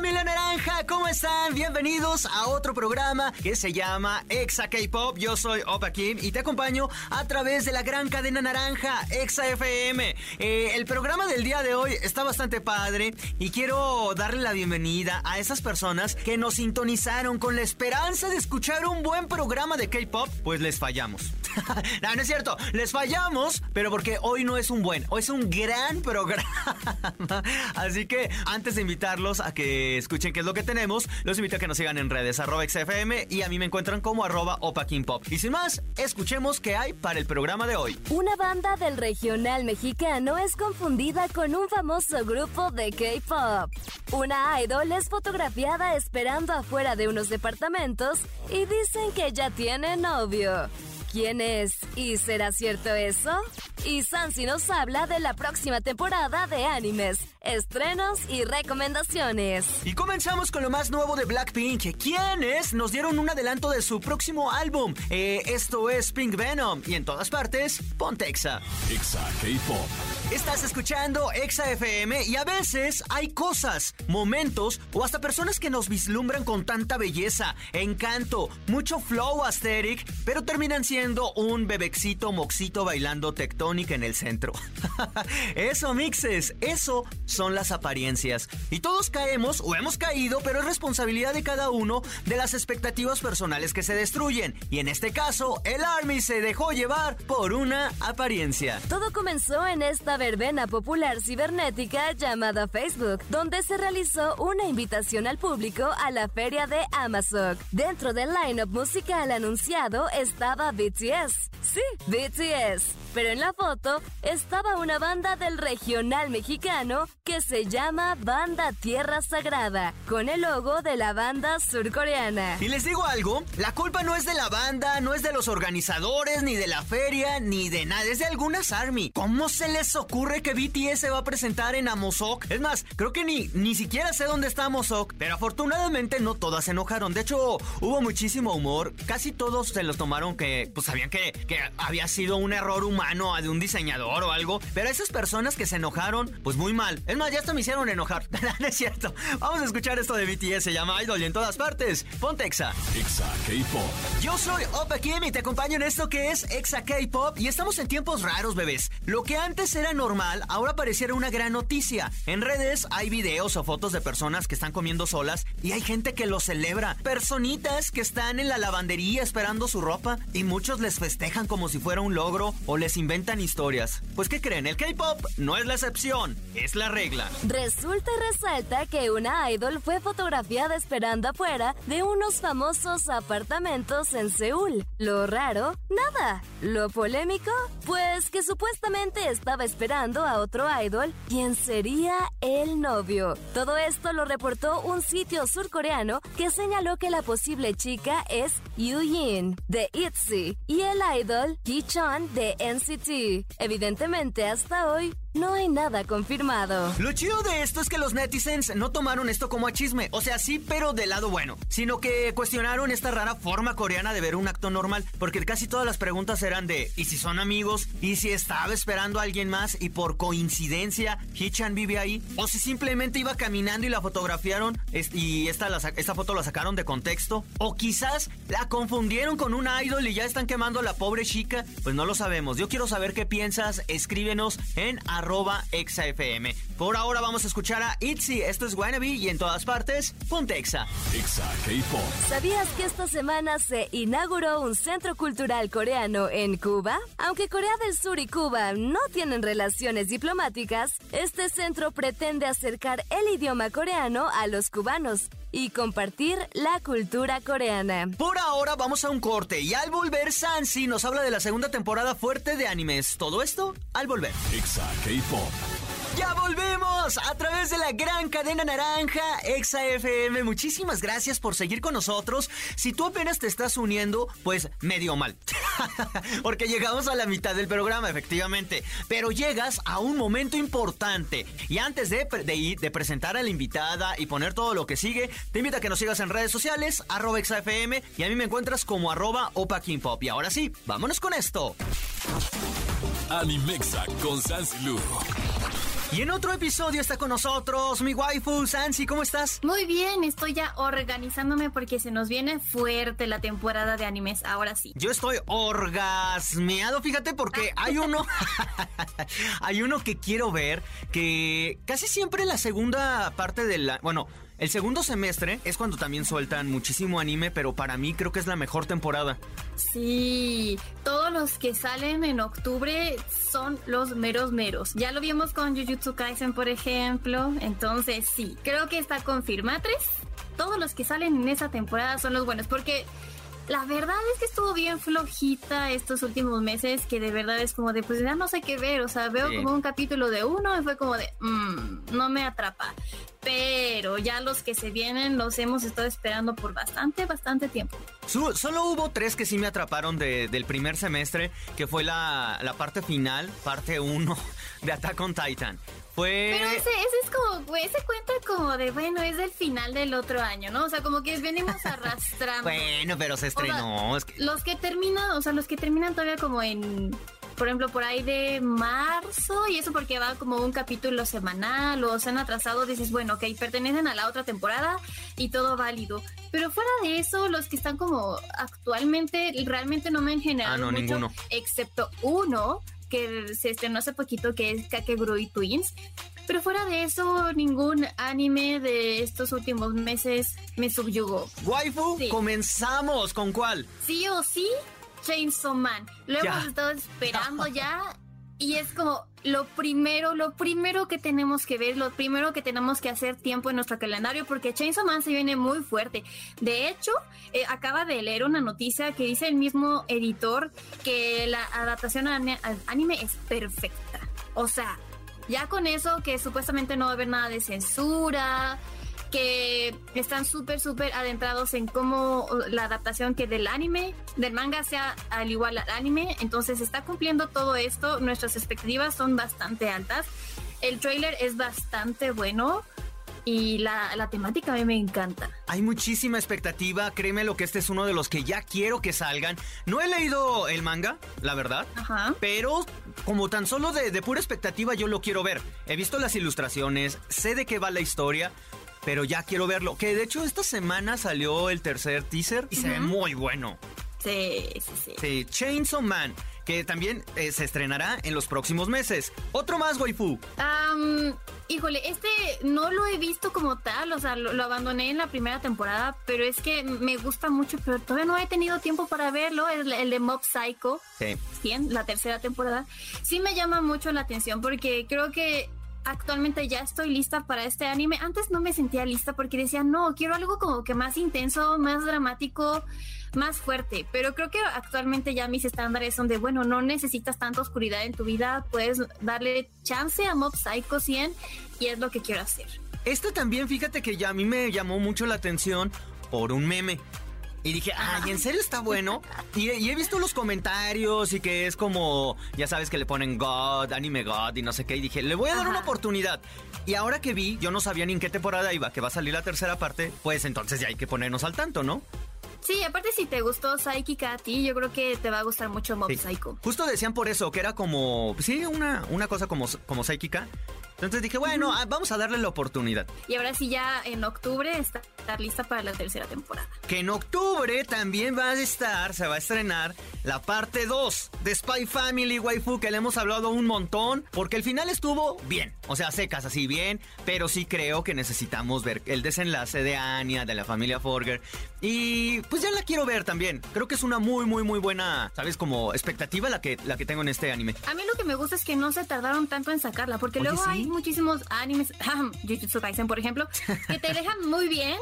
Familia naranja, ¿cómo están? Bienvenidos a otro programa que se llama Exa K-Pop. Yo soy Opa Kim y te acompaño a través de la gran cadena naranja Exa FM. Eh, el programa del día de hoy está bastante padre y quiero darle la bienvenida a esas personas que nos sintonizaron con la esperanza de escuchar un buen programa de K-Pop, pues les fallamos. no, no es cierto, les fallamos, pero porque hoy no es un buen, hoy es un gran programa. Así que antes de invitarlos a que escuchen qué es lo que tenemos, los invito a que nos sigan en redes arroba XFM y a mí me encuentran como arroba Pop. Y sin más, escuchemos qué hay para el programa de hoy. Una banda del regional mexicano es confundida con un famoso grupo de K-pop. Una idol es fotografiada esperando afuera de unos departamentos y dicen que ya tiene novio. ¿Quién es? ¿Y será cierto eso? Y Sansi nos habla de la próxima temporada de animes, estrenos y recomendaciones. Y comenzamos con lo más nuevo de Blackpink, quienes nos dieron un adelanto de su próximo álbum. Eh, esto es Pink Venom y en todas partes, Pontexa. Exa K-Pop. Estás escuchando Exa FM y a veces hay cosas, momentos o hasta personas que nos vislumbran con tanta belleza, encanto, mucho flow aesthetic, pero terminan siendo un bebecito moxito bailando tectónica en el centro. eso, mixes, eso son las apariencias. Y todos caemos o hemos caído, pero es responsabilidad de cada uno de las expectativas personales que se destruyen. Y en este caso, el Army se dejó llevar por una apariencia. Todo comenzó en esta verbena popular cibernética llamada Facebook, donde se realizó una invitación al público a la feria de Amazon. Dentro del line-up musical anunciado estaba BTS. Sí, BTS. Pero en la estaba una banda del regional mexicano que se llama Banda Tierra Sagrada, con el logo de la banda surcoreana. Y les digo algo, la culpa no es de la banda, no es de los organizadores, ni de la feria, ni de nada, es de algunas ARMY. ¿Cómo se les ocurre que BTS va a presentar en Amosok? Es más, creo que ni, ni siquiera sé dónde está Amosok, pero afortunadamente no todas se enojaron. De hecho, hubo muchísimo humor, casi todos se los tomaron que, pues sabían que, que había sido un error humano de un diseñador o algo. Pero esas personas que se enojaron, pues muy mal. Es más, ya hasta me hicieron enojar. no es cierto. Vamos a escuchar esto de BTS. Se llama Idol y en todas partes. Ponte Exa. Exa K-Pop. Yo soy Opa Kim y te acompaño en esto que es Exa K-Pop. Y estamos en tiempos raros, bebés. Lo que antes era normal, ahora pareciera una gran noticia. En redes hay videos o fotos de personas que están comiendo solas y hay gente que lo celebra. Personitas que están en la lavandería esperando su ropa y muchos les festejan como si fuera un logro o les inventan historias. Pues ¿qué creen? El K-Pop no es la excepción, es la regla. Resulta y resalta que una idol fue fotografiada esperando afuera de unos famosos apartamentos en Seúl. Lo raro, nada. Lo polémico, pues que supuestamente estaba esperando a otro idol, quien sería el novio. Todo esto lo reportó un sitio surcoreano que señaló que la posible chica es Yu Yin de ITZY y el idol Ki Chun de NCT. Evidentemente, hasta hoy no hay nada confirmado. Lo chido de esto es que los netizens no tomaron esto como a chisme, o sea, sí, pero del lado bueno, sino que cuestionaron esta rara forma coreana de ver un acto normal, porque casi todas las preguntas eran de ¿y si son amigos? ¿Y si estaba esperando a alguien más y por coincidencia Hichan vive ahí? ¿O si simplemente iba caminando y la fotografiaron y esta, esta foto la sacaron de contexto? ¿O quizás la confundieron con un idol y ya están quemando a la pobre chica? Pues no lo sabemos. Yo quiero saber qué piensas, escríbenos en arroba exafm. Por ahora vamos a escuchar a Itzy, esto es Wannabe y en todas partes, ponte Exa. Exa K-Pop. ¿Sabías que esta semana se inauguró un centro cultural coreano en Cuba? Aunque Corea del Sur y Cuba no tienen relaciones diplomáticas, este centro pretende acercar el idioma coreano a los cubanos y compartir la cultura coreana. Por ahora vamos a un corte y al volver Sansi nos habla de la segunda temporada fuerte de animes. Todo esto al volver. Exa K-Pop. Ya volvemos a través de la gran cadena naranja Exa FM. Muchísimas gracias por seguir con nosotros. Si tú apenas te estás uniendo, pues medio mal. Porque llegamos a la mitad del programa, efectivamente. Pero llegas a un momento importante. Y antes de, de, de presentar a la invitada y poner todo lo que sigue, te invito a que nos sigas en redes sociales, arroba ExaFM, y a mí me encuentras como arroba Opa Pop. Y ahora sí, vámonos con esto. Animexa con Sansilu. Y en otro episodio está con nosotros mi waifu, Sansi, ¿cómo estás? Muy bien, estoy ya organizándome porque se nos viene fuerte la temporada de animes, ahora sí. Yo estoy orgasmeado, fíjate, porque hay uno, hay uno que quiero ver, que casi siempre la segunda parte de la, bueno, el segundo semestre es cuando también sueltan muchísimo anime, pero para mí creo que es la mejor temporada. Sí, todos los que salen en octubre son los meros meros. Ya lo vimos con Jujutsu Kaisen, por ejemplo. Entonces, sí, creo que está confirmatriz. Todos los que salen en esa temporada son los buenos, porque la verdad es que estuvo bien flojita estos últimos meses, que de verdad es como de, pues ya no sé qué ver, o sea, veo como un capítulo de uno y fue como de, mmm, no me atrapa. Pero ya los que se vienen los hemos estado esperando por bastante, bastante tiempo. solo hubo tres que sí me atraparon del primer semestre, que fue la, la parte final, parte uno de Attack on Titan. Pero ese, ese es como, ese cuenta como de, bueno, es el final del otro año, ¿no? O sea, como que venimos arrastrando. bueno, pero se estrenó. Los que terminan, o sea, los que terminan todavía como en por ejemplo, por ahí de marzo, y eso porque va como un capítulo semanal o se han atrasado, dices, bueno, ok, pertenecen a la otra temporada y todo válido. Pero fuera de eso, los que están como actualmente, realmente no me han generado ah, no, mucho, ninguno. excepto uno que se estrenó hace poquito, que es Kakegurui Twins. Pero fuera de eso, ningún anime de estos últimos meses me subyugó. Waifu, comenzamos. ¿Con cuál? Sí o sí, Chainsaw Man. Lo hemos estado esperando ya y es como lo primero, lo primero que tenemos que ver, lo primero que tenemos que hacer tiempo en nuestro calendario, porque Chainsaw Man se viene muy fuerte. De hecho, eh, acaba de leer una noticia que dice el mismo editor que la adaptación al anime es perfecta. O sea, ya con eso que supuestamente no va a haber nada de censura, que están súper, súper adentrados en cómo la adaptación que del anime, del manga sea al igual al anime. Entonces está cumpliendo todo esto. Nuestras expectativas son bastante altas. El trailer es bastante bueno. Y la, la, temática a mí me encanta. Hay muchísima expectativa, créeme lo que este es uno de los que ya quiero que salgan. No he leído el manga, la verdad, Ajá. pero como tan solo de, de pura expectativa yo lo quiero ver. He visto las ilustraciones, sé de qué va la historia, pero ya quiero verlo. Que de hecho esta semana salió el tercer teaser y se ve muy bueno. Sí, sí, sí. Sí, Chainsaw Man, que también eh, se estrenará en los próximos meses. Otro más, waifu. Um, híjole, este no lo he visto como tal, o sea, lo, abandoné en la primera temporada, pero es que me gusta mucho, pero todavía no he tenido tiempo para verlo, el, el de Mob Psycho. Sí. Bien, la tercera temporada. Sí me llama mucho la atención porque creo que actualmente ya estoy lista para este anime. Antes no me sentía lista porque decía, no, quiero algo como que más intenso, más dramático, más fuerte. Pero creo que actualmente ya mis estándares son de, bueno, no necesitas tanta oscuridad en tu vida, puedes darle chance a Mob Psycho 100 y es lo que quiero hacer. Este también, fíjate que ya a mí me llamó mucho la atención por un meme. Y dije, ay, ¿en serio está bueno? Y, he visto los comentarios y que es como, ya sabes que le ponen God, anime God y no sé qué. Y dije, le voy a dar una oportunidad. Y ahora que vi, yo no sabía ni en qué temporada iba, que va a salir la tercera parte, pues entonces ya hay que ponernos al tanto, ¿no? Sí, aparte si te gustó Psychica a ti, yo creo que te va a gustar mucho Mob Psycho. Justo decían por eso, que era como, sí, una, una cosa como, como Psychica, entonces dije, bueno, ah, vamos a darle la oportunidad. Y ahora sí, ya en octubre está lista para la tercera temporada. Que en octubre también va a estar, se va a estrenar la parte 2 de Spy Family Waifu, que le hemos hablado un montón, porque el final estuvo bien, o sea, secas así bien, pero sí creo que necesitamos ver el desenlace de Anya, de la familia Forger, y pues ya la quiero ver también. Creo que es una muy, muy, muy buena, ¿sabes? Como expectativa la que, la que tengo en este anime. A mí lo que me gusta es que no se tardaron tanto en sacarla, porque luego hay muchísimos animes, Jujutsu Kaisen, por ejemplo, que te dejan muy bien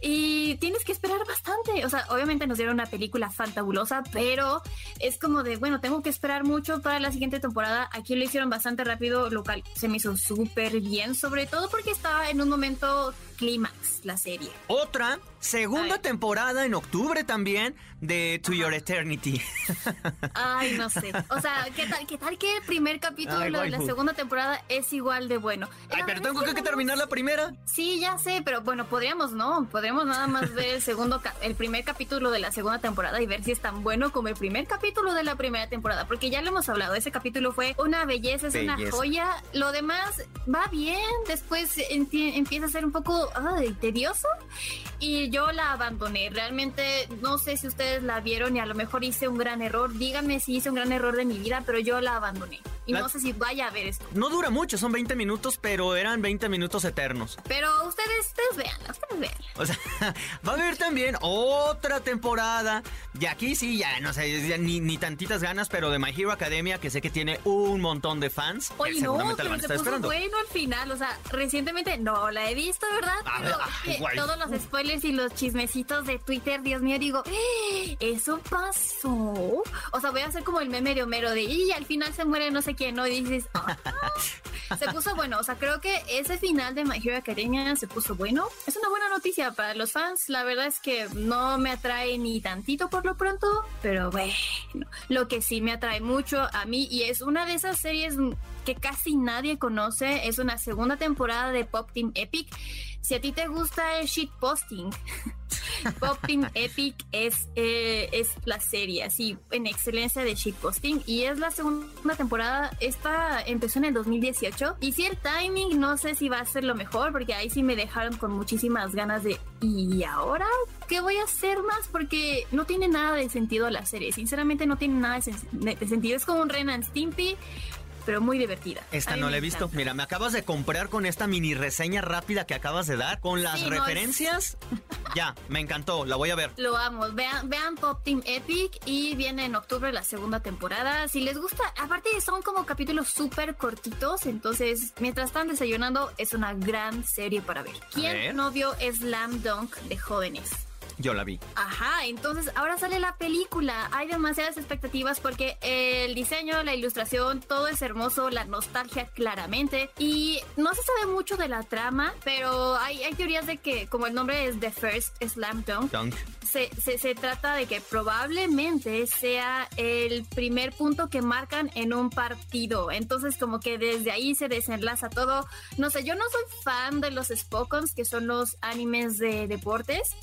y tienes que esperar bastante. O sea, obviamente nos dieron una película fantabulosa, pero es como de, bueno, tengo que esperar mucho para la siguiente temporada. Aquí lo hicieron bastante rápido, local se me hizo súper bien, sobre todo porque estaba en un momento clímax la serie. Otra, segunda temporada en octubre también de To Your Eternity. Ay, no sé. O sea, ¿qué tal, qué tal que el primer capítulo de la segunda temporada es igual de bueno? Ay, pero tengo que, terminar la primera. Sí, ya sé, pero bueno, podríamos no, podríamos nada más ver el segundo, el primer capítulo de la segunda temporada y ver si es tan bueno como el primer capítulo de la primera temporada, porque ya lo hemos hablado, ese capítulo fue una belleza, es una joya. Lo demás va bien, después empieza a ser un poco ay, tedioso y yo la abandoné. Realmente no sé si ustedes la vieron y a lo mejor hice un gran error. Díganme si hice un gran error de mi vida, pero yo la abandoné. Y no sé si vaya a ver esto. No dura mucho, son 20 minutos, pero eran 20 minutos eternos. Pero ustedes, ustedes vean, O sea, va a haber también otra temporada. Y aquí sí, ya no sé, ni, ni tantitas ganas, pero de My Hero Academia, que sé que tiene un montón de fans. Oye, no, pero se puso bueno al final. O sea, recientemente no la he visto, ¿verdad? pero todos los spoilers y los chismecitos de Twitter, Dios mío, digo, ¡Eh! ¿eso pasó? O sea, voy a hacer como el meme de Homero de, y al final se muere no sé quién, ¿no? Y dices, ah". se puso bueno. O sea, creo que ese final de My Hero Academia se puso bueno. Es una buena noticia para los fans. La verdad es que no me atrae ni tantito por lo pronto, pero bueno, lo que sí me atrae mucho a mí y es una de esas series que casi nadie conoce. Es una segunda temporada de Pop Team Epic. Si a ti te gusta el shitposting, Pop Team Epic es, eh, es la serie así en excelencia de shitposting y es la segunda temporada. Esta empezó en el 2018 y si el timing no sé si va a ser lo mejor porque ahí sí me dejaron con muchísimas ganas de ¿y ahora qué voy a hacer más? Porque no tiene nada de sentido la serie. Sinceramente no tiene nada de, sentido. Es como un Ren and Stimpy pero muy divertida. Esta no la he visto. Mira, me acabas de comprar con esta mini reseña rápida que acabas de dar, con las referencias. ya, me encantó, la voy a ver. Lo amo. Vean, vean Pop Team Epic y viene en octubre la segunda temporada. Si les gusta, aparte son como capítulos súper cortitos, entonces mientras están desayunando es una gran serie para ver. ¿Quién no vio Slam Dunk de jóvenes? Yo la vi. Ajá, entonces ahora sale la película. Hay demasiadas expectativas porque el diseño, la ilustración, todo es hermoso, la nostalgia claramente. Y no se sabe mucho de la trama, pero hay, hay teorías de que, como el nombre es The First Slam Dunk, Se, se, se trata de que probablemente sea el primer punto que marcan en un partido. Entonces, como que desde ahí se desenlaza todo. No sé, yo no soy fan de los Spokons, que son los animes de deportes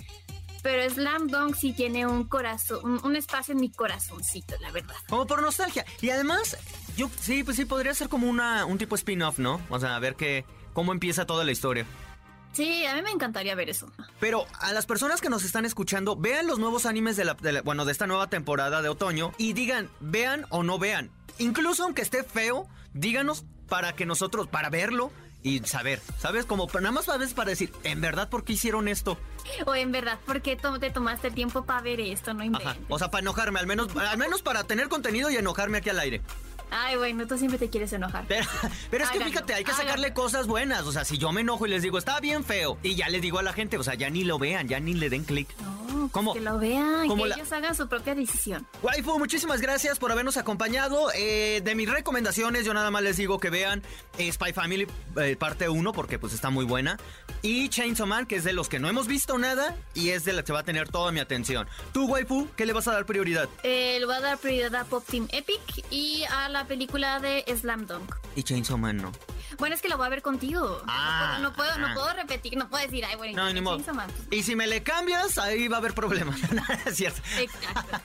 pero Slam Dunk sí tiene un corazón, un, espacio en mi corazoncito, la verdad. Como por nostalgia. Y además, yo sí, pues sí, podría ser como una, un tipo spin-off, ¿no? O sea, a ver qué, cómo empieza toda la historia. Sí, a mí me encantaría ver eso. Pero a las personas que nos están escuchando, vean los nuevos animes de la, bueno, de esta nueva temporada de otoño y digan, vean o no vean. Incluso aunque esté feo, díganos para que nosotros, para verlo, y saber, ¿sabes? Como nada más a veces para decir, ¿en verdad por qué hicieron esto? O en verdad, ¿por qué te tomaste el tiempo para ver esto? No inventes. O sea, para enojarme, al menos, al menos para tener contenido y enojarme aquí al aire. Ay, bueno, tú siempre te quieres enojar. Pero, es que fíjate, hay que sacarle cosas buenas. O sea, si yo me enojo y les digo, está bien feo, y ya les digo a la gente, o sea, ya ni lo vean, ya ni le den clic. No, pues que lo vean, que ellos hagan su propia decisión. Waifu, muchísimas gracias por habernos acompañado. Eh, de mis recomendaciones, yo nada más les digo que vean eh, Spy Family eh, parte 1, porque pues está muy buena. Y Chainsaw Man, que es de los que no hemos visto nada, y es de la que va a tener toda mi atención. Tú, Waifu, ¿qué le vas a dar prioridad? le voy a dar prioridad a Pop Team Epic y a la película de Slam Dunk. Y Chainsaw Man no. Bueno, es que lo voy a ver contigo. Ah, no, puedo, no, puedo, repetir, no puedo decir, ay, bueno, no, ni modo. Y si me le cambias, ahí va a haber problemas. es cierto. Exacto.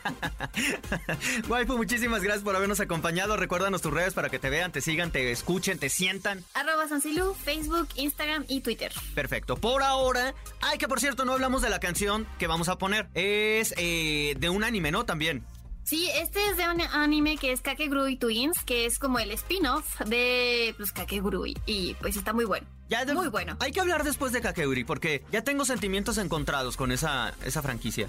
Waifu, muchísimas gracias por habernos acompañado. Recuérdanos tus redes para que te vean, te sigan, te escuchen, te sientan. Arroba Sancilu, Facebook, Instagram y Twitter. Perfecto. Por ahora, ay, que por cierto, no hablamos de la canción que vamos a poner. Es eh, de un anime, ¿no? También. Sí, este es de un anime que es Kakegurui Twins, que es como el spin-off de pues, Kakegurui. Y pues está muy bueno. Ya muy bueno. Hay que hablar después de Kakegurui, porque ya tengo sentimientos encontrados con esa, esa franquicia.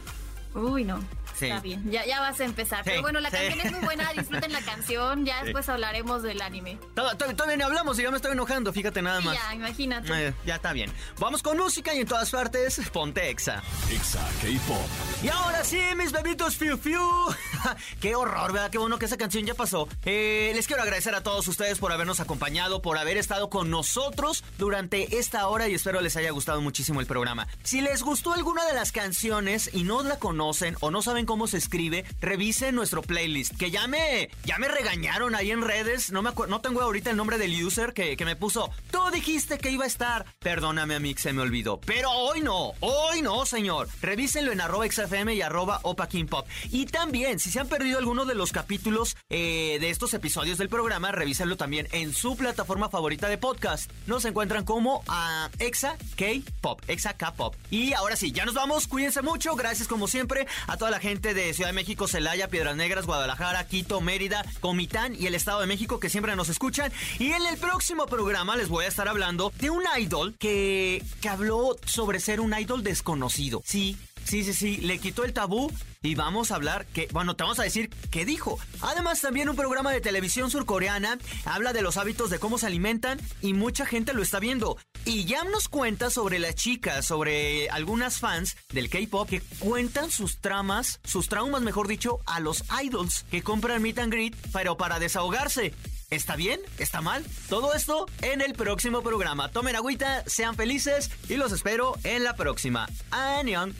Uy, no. Está bien, ya, ya vas a empezar. Pero bueno, la canción es muy buena, disfruten la canción, ya después hablaremos del anime. Todavía ni hablamos y ya me estoy enojando, fíjate nada más. ya, imagínate. Eh, ya está bien. Vamos con música y en todas partes, ponte Exa. Exa K-Pop. Y ahora sí, mis bebitos Fiu Fiu. Qué horror, ¿verdad? Qué bueno que esa canción ya pasó. Eh, les quiero agradecer a todos ustedes por habernos acompañado, por haber estado con nosotros durante esta hora y espero les haya gustado muchísimo el programa. Si les gustó alguna de las canciones y no la conocen o no saben cómo se escribe, revisen nuestro playlist. Que ya me, ya me regañaron ahí en redes. No, me no tengo ahorita el nombre del user que, que me puso. Tú dijiste que iba a estar. Perdóname, mí se me olvidó. Pero hoy no, hoy no, señor. Revísenlo en arroba XFM y arroba Opa Pop. Y también, si se han perdido alguno de los capítulos eh, de estos episodios del programa, revísenlo también en su plataforma favorita de podcast. Nos encuentran como a Exa K-Pop, Exa K-Pop. Y ahora sí, ya nos vamos. Cuídense mucho. Gracias como siempre a toda la gente de Ciudad de México, Celaya, Piedras Negras, Guadalajara, Quito, Mérida, Comitán y el Estado de México que siempre nos escuchan. Y en el próximo programa les voy a estar hablando de un idol que, que habló sobre ser un idol desconocido. Sí, Sí, sí, sí, le quitó el tabú y vamos a hablar que, bueno, te vamos a decir qué dijo. Además, también un programa de televisión surcoreana habla de los hábitos de cómo se alimentan y mucha gente lo está viendo. Y ya nos cuenta sobre las chicas, sobre algunas fans del K-pop que cuentan sus tramas, sus traumas, mejor dicho, a los idols que compran meet and greet, pero para desahogarse. ¿Está bien? ¿Está mal? Todo esto en el próximo programa. Tomen agüita, sean felices y los espero en la próxima. Anion.